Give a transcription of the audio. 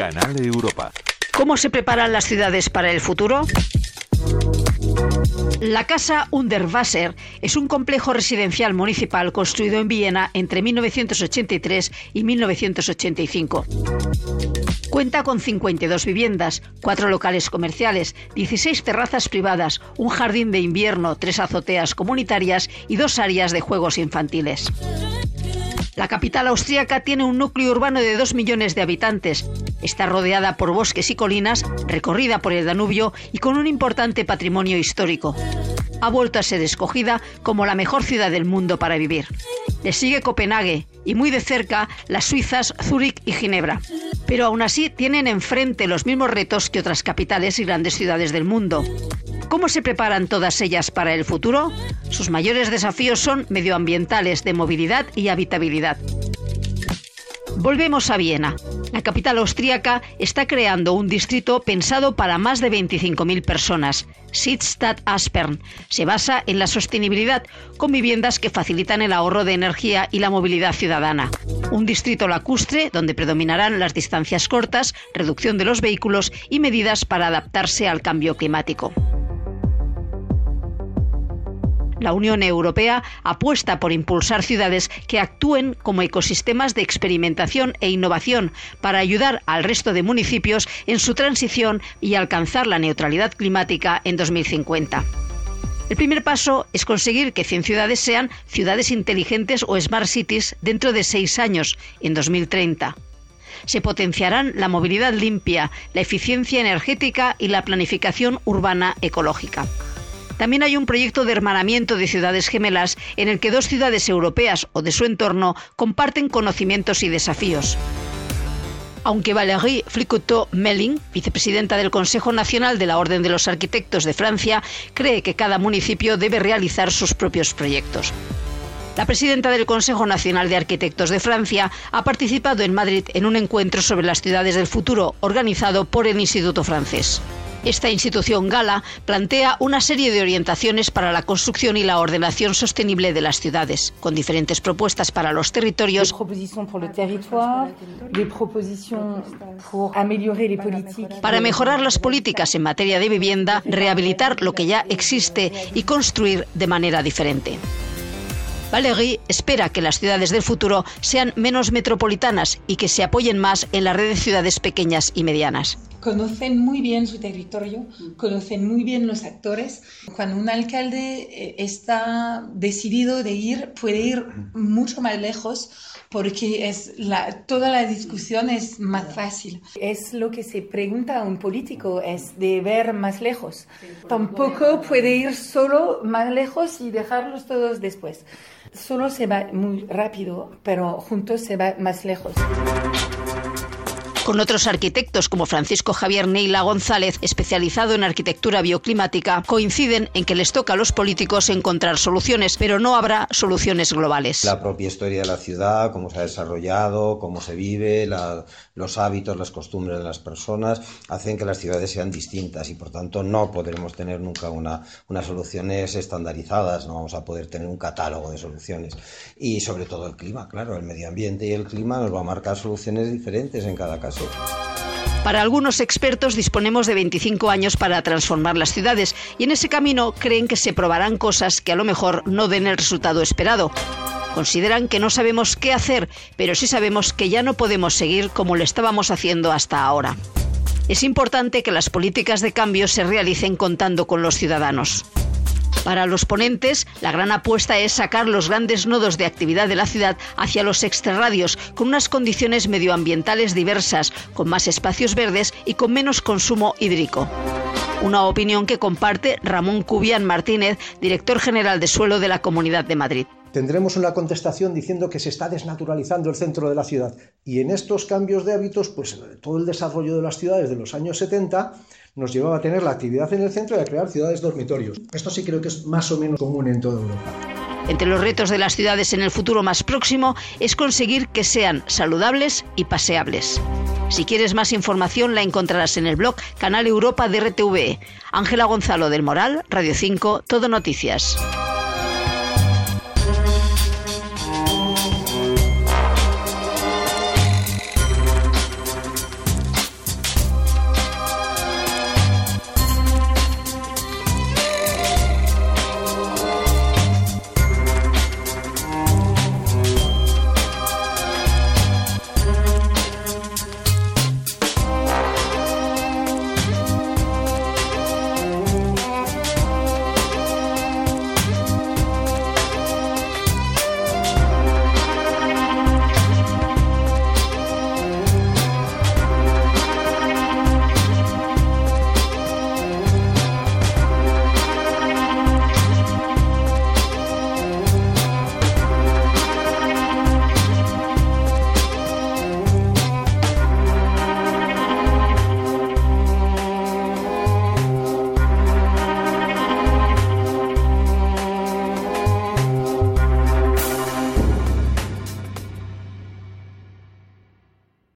Canal Europa. ¿Cómo se preparan las ciudades para el futuro? La Casa Unterwasser es un complejo residencial municipal construido en Viena entre 1983 y 1985. Cuenta con 52 viviendas, cuatro locales comerciales, 16 terrazas privadas, un jardín de invierno, tres azoteas comunitarias y dos áreas de juegos infantiles. La capital austríaca tiene un núcleo urbano de 2 millones de habitantes. Está rodeada por bosques y colinas, recorrida por el Danubio y con un importante patrimonio histórico. Ha vuelto a ser escogida como la mejor ciudad del mundo para vivir. Le sigue Copenhague y muy de cerca las suizas Zúrich y Ginebra. Pero aún así tienen enfrente los mismos retos que otras capitales y grandes ciudades del mundo. ¿Cómo se preparan todas ellas para el futuro? Sus mayores desafíos son medioambientales, de movilidad y habitabilidad. Volvemos a Viena. La capital austríaca está creando un distrito pensado para más de 25.000 personas. Sittstadt Aspern se basa en la sostenibilidad con viviendas que facilitan el ahorro de energía y la movilidad ciudadana. Un distrito lacustre donde predominarán las distancias cortas, reducción de los vehículos y medidas para adaptarse al cambio climático. La Unión Europea apuesta por impulsar ciudades que actúen como ecosistemas de experimentación e innovación para ayudar al resto de municipios en su transición y alcanzar la neutralidad climática en 2050. El primer paso es conseguir que 100 ciudades sean ciudades inteligentes o smart cities dentro de seis años, en 2030 se potenciarán la movilidad limpia, la eficiencia energética y la planificación urbana ecológica. También hay un proyecto de hermanamiento de ciudades gemelas en el que dos ciudades europeas o de su entorno comparten conocimientos y desafíos. Aunque Valérie Flicoteau-Melling, vicepresidenta del Consejo Nacional de la Orden de los Arquitectos de Francia, cree que cada municipio debe realizar sus propios proyectos. La presidenta del Consejo Nacional de Arquitectos de Francia ha participado en Madrid en un encuentro sobre las ciudades del futuro organizado por el Instituto francés. Esta institución gala plantea una serie de orientaciones para la construcción y la ordenación sostenible de las ciudades, con diferentes propuestas para los territorios, para mejorar las políticas en materia de vivienda, rehabilitar lo que ya existe y construir de manera diferente. Valéry espera que las ciudades del futuro sean menos metropolitanas y que se apoyen más en la red de ciudades pequeñas y medianas conocen muy bien su territorio, conocen muy bien los actores. Cuando un alcalde eh, está decidido de ir, puede ir mucho más lejos porque es la, toda la discusión es más fácil. Es lo que se pregunta a un político, es de ver más lejos. Tampoco puede ir solo más lejos y dejarlos todos después. Solo se va muy rápido, pero juntos se va más lejos con otros arquitectos como Francisco Javier Neila González, especializado en arquitectura bioclimática, coinciden en que les toca a los políticos encontrar soluciones, pero no habrá soluciones globales. La propia historia de la ciudad, cómo se ha desarrollado, cómo se vive, los hábitos, las costumbres de las personas, hacen que las ciudades sean distintas y por tanto no podremos tener nunca una, unas soluciones estandarizadas, no vamos a poder tener un catálogo de soluciones. Y sobre todo el clima, claro, el medio ambiente y el clima nos va a marcar soluciones diferentes en cada caso. Para algunos expertos disponemos de 25 años para transformar las ciudades y en ese camino creen que se probarán cosas que a lo mejor no den el resultado esperado. Consideran que no sabemos qué hacer, pero sí sabemos que ya no podemos seguir como lo estábamos haciendo hasta ahora. Es importante que las políticas de cambio se realicen contando con los ciudadanos. Para los ponentes, la gran apuesta es sacar los grandes nodos de actividad de la ciudad hacia los extrarradios, con unas condiciones medioambientales diversas, con más espacios verdes y con menos consumo hídrico. Una opinión que comparte Ramón Cubian Martínez, director general de suelo de la Comunidad de Madrid tendremos una contestación diciendo que se está desnaturalizando el centro de la ciudad. Y en estos cambios de hábitos, pues todo el desarrollo de las ciudades de los años 70 nos llevaba a tener la actividad en el centro y a crear ciudades dormitorios. Esto sí creo que es más o menos común en toda Europa. Entre los retos de las ciudades en el futuro más próximo es conseguir que sean saludables y paseables. Si quieres más información la encontrarás en el blog Canal Europa de RTV. Ángela Gonzalo del Moral, Radio 5, Todo Noticias.